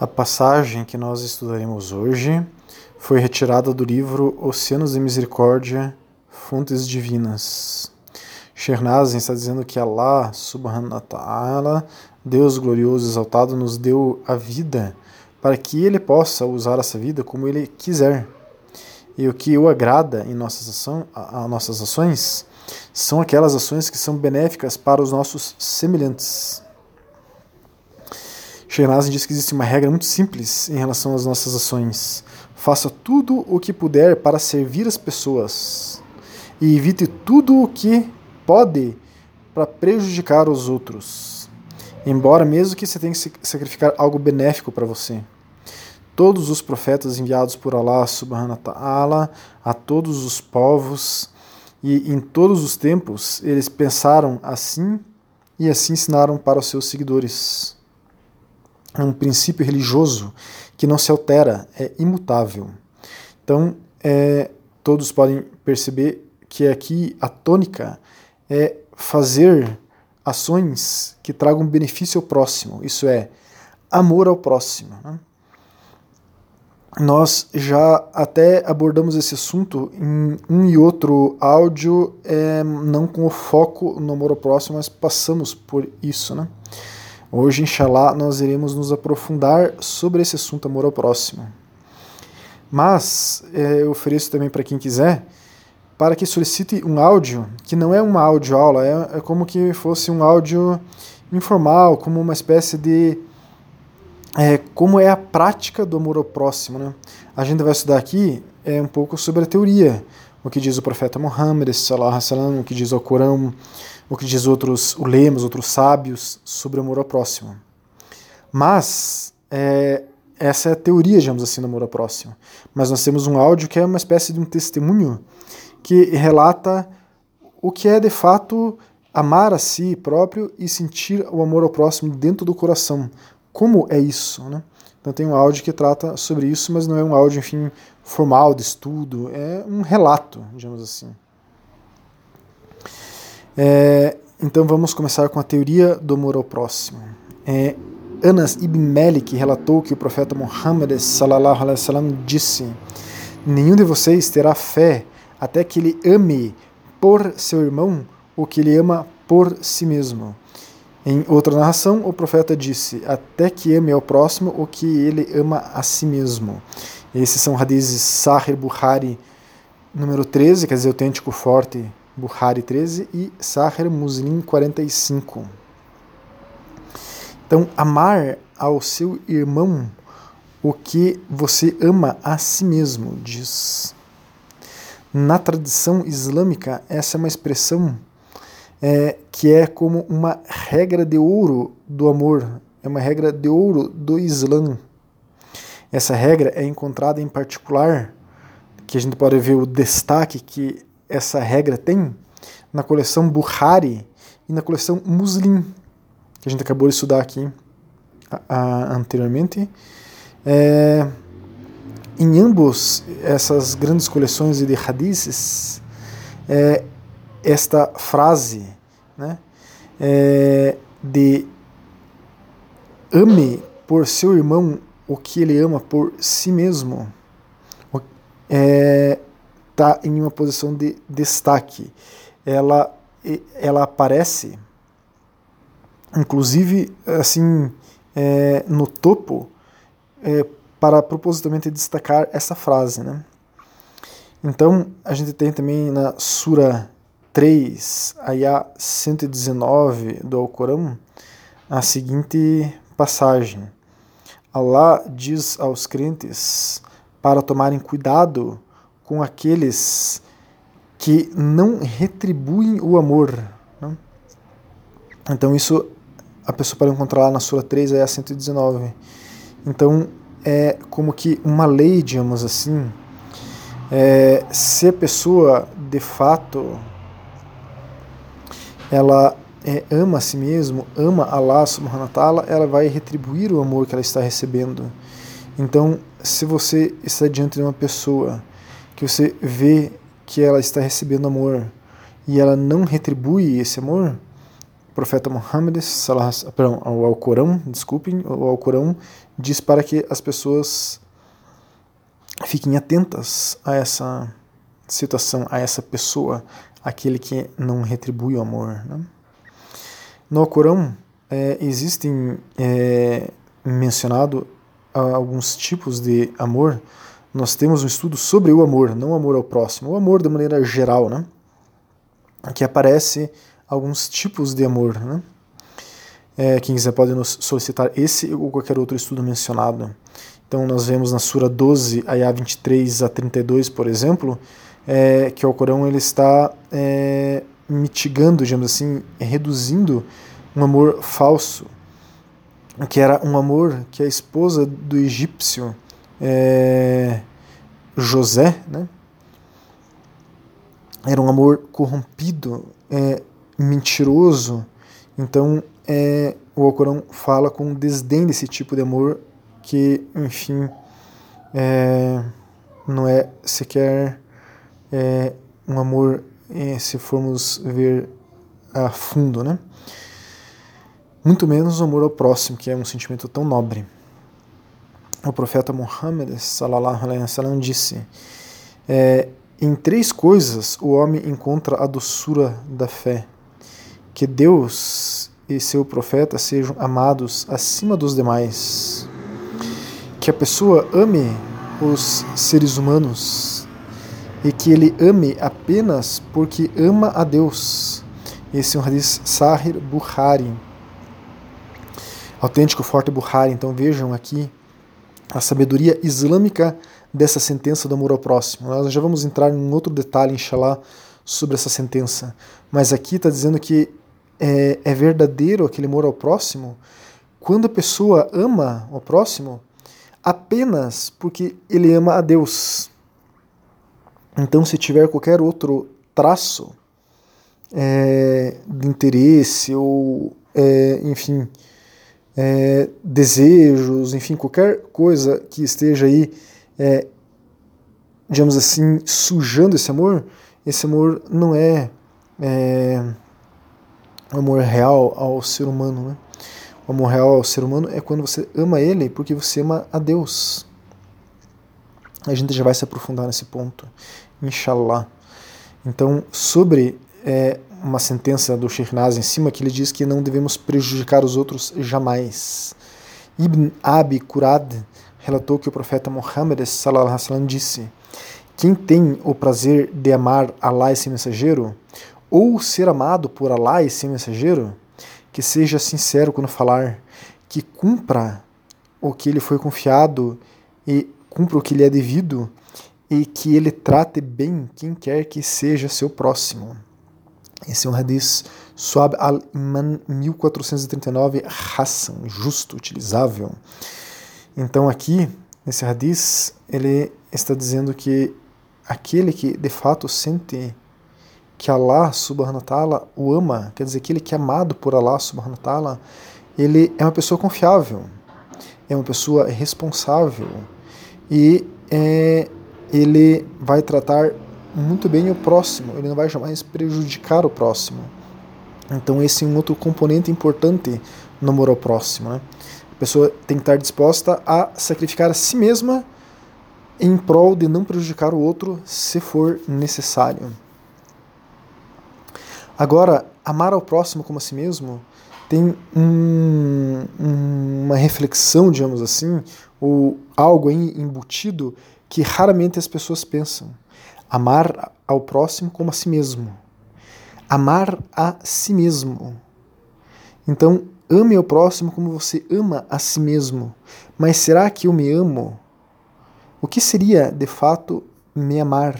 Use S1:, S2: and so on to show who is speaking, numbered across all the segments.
S1: A passagem que nós estudaremos hoje foi retirada do livro Oceanos de Misericórdia, Fontes Divinas. Shernazin está dizendo que Allah subhanahu wa ta'ala, Deus glorioso exaltado, nos deu a vida para que ele possa usar essa vida como ele quiser. E o que o agrada em nossas, ação, a, a nossas ações são aquelas ações que são benéficas para os nossos semelhantes. Shernazin diz que existe uma regra muito simples em relação às nossas ações. Faça tudo o que puder para servir as pessoas e evite tudo o que pode para prejudicar os outros. Embora mesmo que você tenha que sacrificar algo benéfico para você. Todos os profetas enviados por Allah subhanahu wa ta'ala a todos os povos e em todos os tempos eles pensaram assim e assim ensinaram para os seus seguidores é um princípio religioso que não se altera, é imutável. Então, é, todos podem perceber que aqui a tônica é fazer ações que tragam benefício ao próximo, isso é, amor ao próximo. Né? Nós já até abordamos esse assunto em um e outro áudio, é, não com o foco no amor ao próximo, mas passamos por isso. Né? Hoje, inshallah, nós iremos nos aprofundar sobre esse assunto amor ao próximo. Mas é, eu ofereço também para quem quiser para que solicite um áudio que não é uma audioaula, é, é como que fosse um áudio informal, como uma espécie de é, como é a prática do amor ao próximo. Né? A gente vai estudar aqui é, um pouco sobre a teoria, o que diz o profeta Muhammad, o que diz o Corão, o que diz outros ulemas, outros sábios sobre o amor ao próximo. Mas é, essa é a teoria, digamos assim, do amor ao próximo. Mas nós temos um áudio que é uma espécie de um testemunho que relata o que é de fato amar a si próprio e sentir o amor ao próximo dentro do coração. Como é isso, né? Então tem um áudio que trata sobre isso, mas não é um áudio, enfim, formal de estudo, é um relato, digamos assim. É, então vamos começar com a teoria do amor ao próximo. É, Anas ibn Malik relatou que o profeta Muhammad sallallahu alaihi wasallam disse: Nenhum de vocês terá fé até que ele ame por seu irmão o que ele ama por si mesmo. Em outra narração, o profeta disse: Até que ame ao próximo o que ele ama a si mesmo. Esses são hadizes Sahih Bukhari número 13, quer dizer, autêntico forte Bukhari 13 e Sahar Muslim 45. Então, amar ao seu irmão o que você ama a si mesmo, diz. Na tradição islâmica, essa é uma expressão é, que é como uma regra de ouro do amor, é uma regra de ouro do Islã. Essa regra é encontrada em particular, que a gente pode ver o destaque que essa regra tem na coleção Bukhari e na coleção Muslim, que a gente acabou de estudar aqui a, a, anteriormente. É, em ambos essas grandes coleções de hadiths, é, esta frase né, é, de ame por seu irmão o que ele ama por si mesmo, é, está em uma posição de destaque. Ela, ela aparece, inclusive, assim, é, no topo, é, para propositalmente destacar essa frase. Né? Então, a gente tem também na Sura 3, Ayah 119 do Alcorão, a seguinte passagem. Allah diz aos crentes para tomarem cuidado com aqueles que não retribuem o amor. Né? Então isso a pessoa pode encontrar lá na Sura 3, aí a 119. Então é como que uma lei, digamos assim, é, se a pessoa de fato ela é, ama a si mesmo, ama Allah subhanahu wa ta'ala, ela vai retribuir o amor que ela está recebendo. Então, se você está diante de uma pessoa que você vê que ela está recebendo amor e ela não retribui esse amor, profeta Muhammad, perdão, ao Alcorão, desculpem, o Alcorão diz para que as pessoas fiquem atentas a essa situação, a essa pessoa, aquele que não retribui o amor. Né? No Alcorão é, existem é, mencionado alguns tipos de amor. Nós temos um estudo sobre o amor, não o amor ao próximo, o amor de maneira geral, né? Que aparece alguns tipos de amor, né? É, quem quiser pode nos solicitar esse ou qualquer outro estudo mencionado. Então nós vemos na Sura 12, ayah 23 a 32, por exemplo, é, que o Corão ele está é, mitigando, digamos assim, reduzindo um amor falso, que era um amor que a esposa do egípcio é, José, né, era um amor corrompido, é, mentiroso. Então, é, o Alcorão fala com desdém desse tipo de amor que, enfim, é, não é sequer é, um amor, é, se formos ver a fundo, né? Muito menos o amor ao próximo, que é um sentimento tão nobre. O profeta Muhammad sallallahu alaihi wasallam disse: é, em três coisas o homem encontra a doçura da fé: que Deus e seu profeta sejam amados acima dos demais, que a pessoa ame os seres humanos e que ele ame apenas porque ama a Deus. Esse é um hadith Sahir Bukhari autêntico forte Bukhari. Então vejam aqui a sabedoria islâmica dessa sentença do amor ao próximo. Nós já vamos entrar em outro detalhe, inshallah, sobre essa sentença. Mas aqui está dizendo que é, é, verdadeiro aquele amor ao próximo quando a pessoa ama o próximo apenas porque ele ama a Deus. Então, se tiver qualquer outro traço é, de interesse ou, é, enfim, é, desejos, enfim, qualquer coisa que esteja aí, é, digamos assim, sujando esse amor, esse amor não é, é o amor real ao ser humano. Né? O amor real ao ser humano é quando você ama ele porque você ama a Deus. A gente já vai se aprofundar nesse ponto, inshallah. Então, sobre é, uma sentença do Sheikh Naz em cima que ele diz que não devemos prejudicar os outros jamais. Ibn Abi Kurad relatou que o profeta Muhammad sallam, disse: Quem tem o prazer de amar Allah e seu mensageiro, ou ser amado por Allah e seu mensageiro, que seja sincero quando falar, que cumpra o que lhe foi confiado e cumpra o que lhe é devido, e que ele trate bem quem quer que seja seu próximo. Esse é um hadith Suab al-Iman 1439, Hassan, justo, utilizável. Então aqui, nesse hadith, ele está dizendo que aquele que de fato sente que Allah subhanahu wa ta'ala o ama, quer dizer, aquele que é amado por Allah subhanahu wa ta'ala, ele é uma pessoa confiável, é uma pessoa responsável e é, ele vai tratar muito bem o próximo, ele não vai jamais prejudicar o próximo. Então esse é um outro componente importante no amor ao próximo. Né? A pessoa tem que estar disposta a sacrificar a si mesma em prol de não prejudicar o outro se for necessário. Agora, amar ao próximo como a si mesmo tem um, uma reflexão, digamos assim, ou algo embutido que raramente as pessoas pensam. Amar ao próximo como a si mesmo. Amar a si mesmo. Então, ame ao próximo como você ama a si mesmo. Mas será que eu me amo? O que seria, de fato, me amar?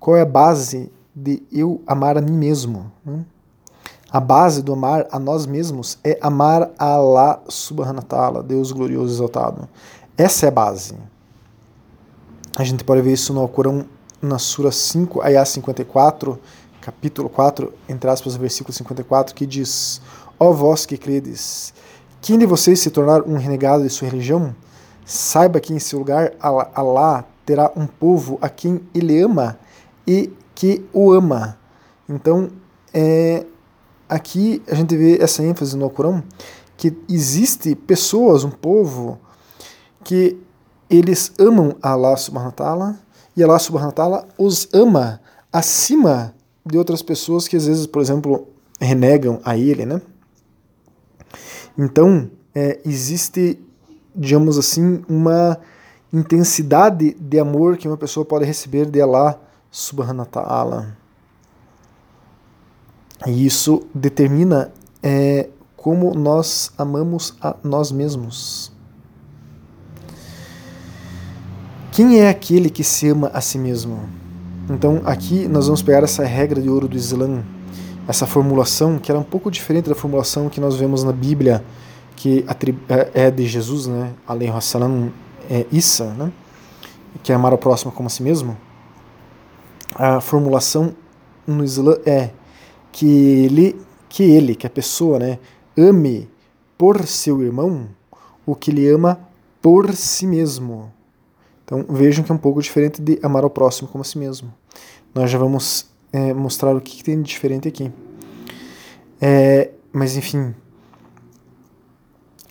S1: Qual é a base de eu amar a mim mesmo? A base do amar a nós mesmos é amar a Allah subhanahu wa ta'ala, Deus glorioso exaltado. Essa é a base. A gente pode ver isso no Alcorão na Sura 5, Ayah 54, capítulo 4, entre aspas, versículo 54, que diz: Ó vós que credes, quem de vocês se tornar um renegado de sua religião, saiba que em seu lugar Alá terá um povo a quem ele ama e que o ama. Então, é, aqui a gente vê essa ênfase no Alcorão que existe pessoas, um povo que eles amam Allah subhanahu wa ta'ala e Allah subhanahu wa ta'ala os ama acima de outras pessoas que às vezes, por exemplo, renegam a ele, né? Então, é, existe, digamos assim, uma intensidade de amor que uma pessoa pode receber de Allah subhanahu wa ta'ala. E isso determina é, como nós amamos a nós mesmos. Quem é aquele que se ama a si mesmo? Então, aqui nós vamos pegar essa regra de ouro do Islã, essa formulação que era um pouco diferente da formulação que nós vemos na Bíblia, que é, é de Jesus, né? Além Hassalam, é Issa, né? Que é amar ao próximo como a si mesmo. A formulação no Islã é que ele, que ele, que a pessoa, né, ame por seu irmão o que ele ama por si mesmo. Então vejam que é um pouco diferente de amar ao próximo como a si mesmo. Nós já vamos é, mostrar o que, que, tem de diferente aqui. É, mas enfim,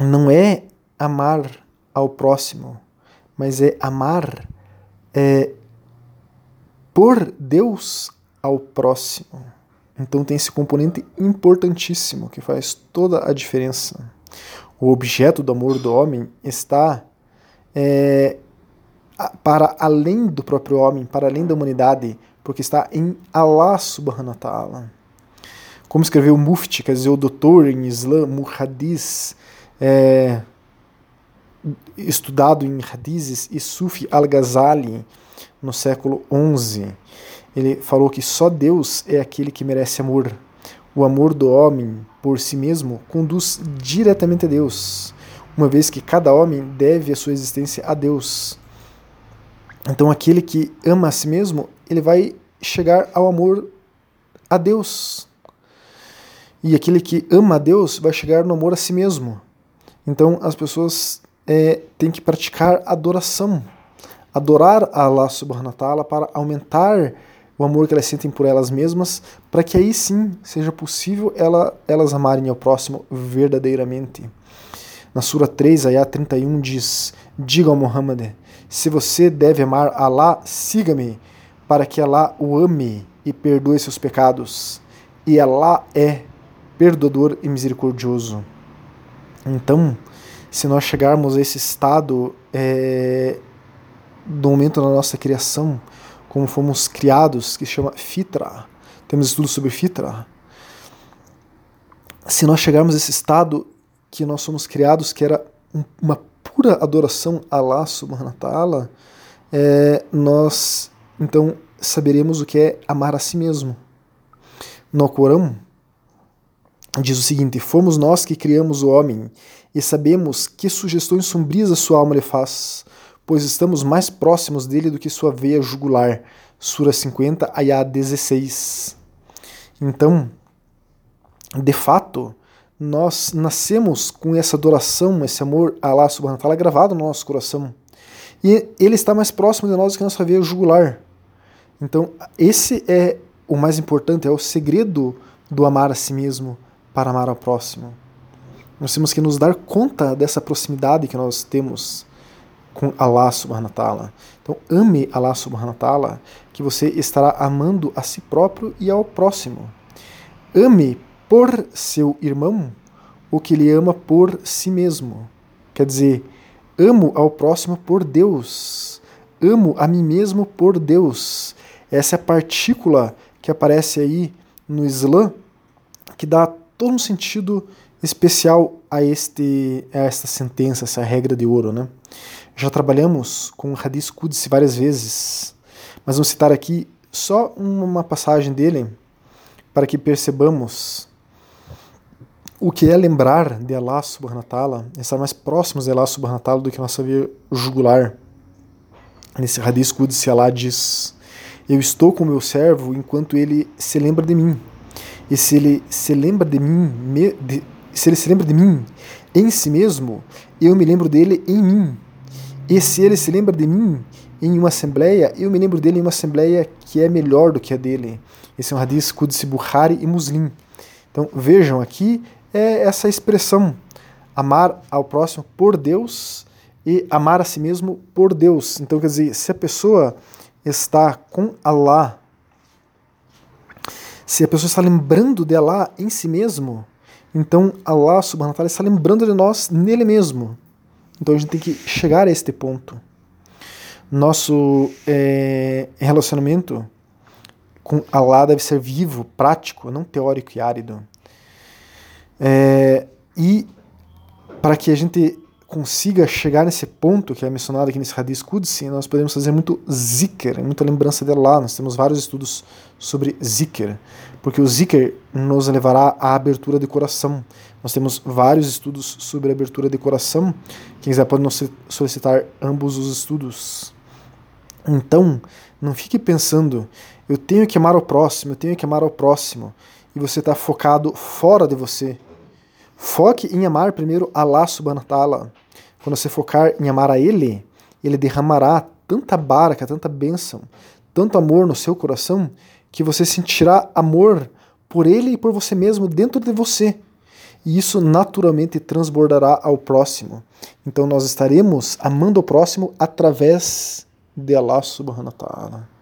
S1: não é amar ao próximo, mas é amar é, por Deus ao próximo. Então tem esse componente importantíssimo que faz toda a diferença. O objeto do amor do homem está é, para além do próprio homem, para além da humanidade, porque está em Allah subhanahu wa ta'ala. Como escreveu Mufti, quer dizer, o doutor em Islã, Muhadis, é, estudado em Hadizes, e Sufi al-Ghazali, no século XI ele falou que só Deus é aquele que merece amor. O amor do homem por si mesmo conduz diretamente a Deus, uma vez que cada homem deve a sua existência a Deus. Então, aquele que ama a si mesmo, ele vai chegar ao amor a Deus. E aquele que ama a Deus vai chegar no amor a si mesmo. Então, as pessoas é, têm que praticar adoração. Adorar Allah subhanahu wa ta'ala para aumentar o amor que elas sentem por elas mesmas, para que aí sim seja possível ela, elas amarem ao próximo verdadeiramente. Na Sura 3, Ayah 31 diz: Diga ao Muhammad, se você deve amar Allah, siga-me, para que Allah o ame e perdoe seus pecados. E Allah é perdoador e misericordioso. Então, se nós chegarmos a esse estado é, do momento da nossa criação, como fomos criados, que se chama Fitra. Temos estudos sobre Fitra. Se nós chegarmos a esse estado que nós somos criados, que era uma pura adoração a Allah subhanahu wa é, nós então saberemos o que é amar a si mesmo. No Corão diz o seguinte: Fomos nós que criamos o homem e sabemos que sugestões sombrias a sua alma lhe faz pois estamos mais próximos dele do que sua veia jugular. Sura 50, Ayah 16. Então, de fato, nós nascemos com essa adoração, esse amor a Allah subhanahu wa ta'ala gravado no nosso coração. E ele está mais próximo de nós do que nossa veia jugular. Então, esse é o mais importante, é o segredo do amar a si mesmo para amar ao próximo. Nós temos que nos dar conta dessa proximidade que nós temos com Allah subhanahu wa ta'ala. Então ame Allah subhanahu wa ta'ala, que você estará amando a si próprio e ao próximo. Ame por seu irmão o que ele ama por si mesmo. Quer dizer, amo ao próximo por Deus. Amo a mim mesmo por Deus. Essa é a partícula que aparece aí no Islã que dá todo um sentido especial a este a esta sentença, essa regra de ouro, né? Já trabalhamos com o Hadith várias vezes, mas vamos citar aqui só uma passagem dele para que percebamos o que é lembrar de Allah subhanahu wa ta'ala, estar mais próximos de Allah subhanahu wa ta'ala do que nossa via jugular. Nesse Hadith Qudsi Allah diz, eu estou com meu servo enquanto ele se lembra de mim. E se ele se lembra de mim, me, de, se ele se lembra de mim em si mesmo, eu me lembro dele em mim. E se ele se lembra de mim em uma assembleia, eu me lembro dele em uma assembleia que é melhor do que a dele. Esse é um hadith Qudsi Bukhari e Muslim. Então vejam aqui é essa expressão amar ao próximo por Deus e amar a si mesmo por Deus. Então quer dizer, se a pessoa está com Allah, se a pessoa está lembrando de Allah em si mesmo, então Allah subhanahu wa ta'ala está lembrando de nós nele mesmo. Então a gente tem que chegar a este ponto. Nosso é, relacionamento com Allah deve ser vivo, prático, não teórico e árido. É, e para que a gente consiga chegar nesse ponto que é mencionado aqui nesse Hadith Qudsi, nós podemos fazer muito zikr, muita lembrança de Allah. Nós temos vários estudos sobre zikr, porque o zikr nos levará à abertura de coração. Nós temos vários estudos sobre abertura de coração. Quem quiser pode nos solicitar ambos os estudos. Então, não fique pensando, eu tenho que amar o próximo, eu tenho que amar o próximo, e você está focado fora de você. Foque em amar primeiro Allah subhanahu wa ta'ala. Quando você focar em amar a Ele, Ele derramará tanta barca, tanta bênção, tanto amor no seu coração, que você sentirá amor por Ele e por você mesmo dentro de você. E isso naturalmente transbordará ao próximo. Então nós estaremos amando o próximo através de Allah subhanahu wa ta'ala.